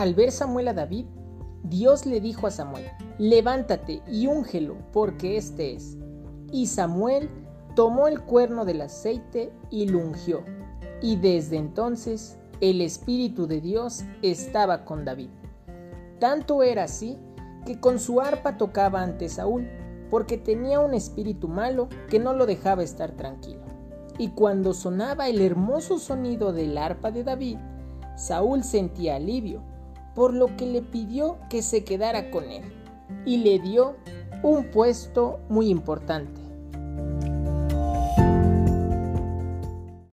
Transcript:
Al ver Samuel a David, Dios le dijo a Samuel, levántate y úngelo, porque este es. Y Samuel tomó el cuerno del aceite y lo ungió. Y desde entonces el Espíritu de Dios estaba con David. Tanto era así que con su arpa tocaba ante Saúl, porque tenía un espíritu malo que no lo dejaba estar tranquilo. Y cuando sonaba el hermoso sonido del arpa de David, Saúl sentía alivio, por lo que le pidió que se quedara con él, y le dio un puesto muy importante.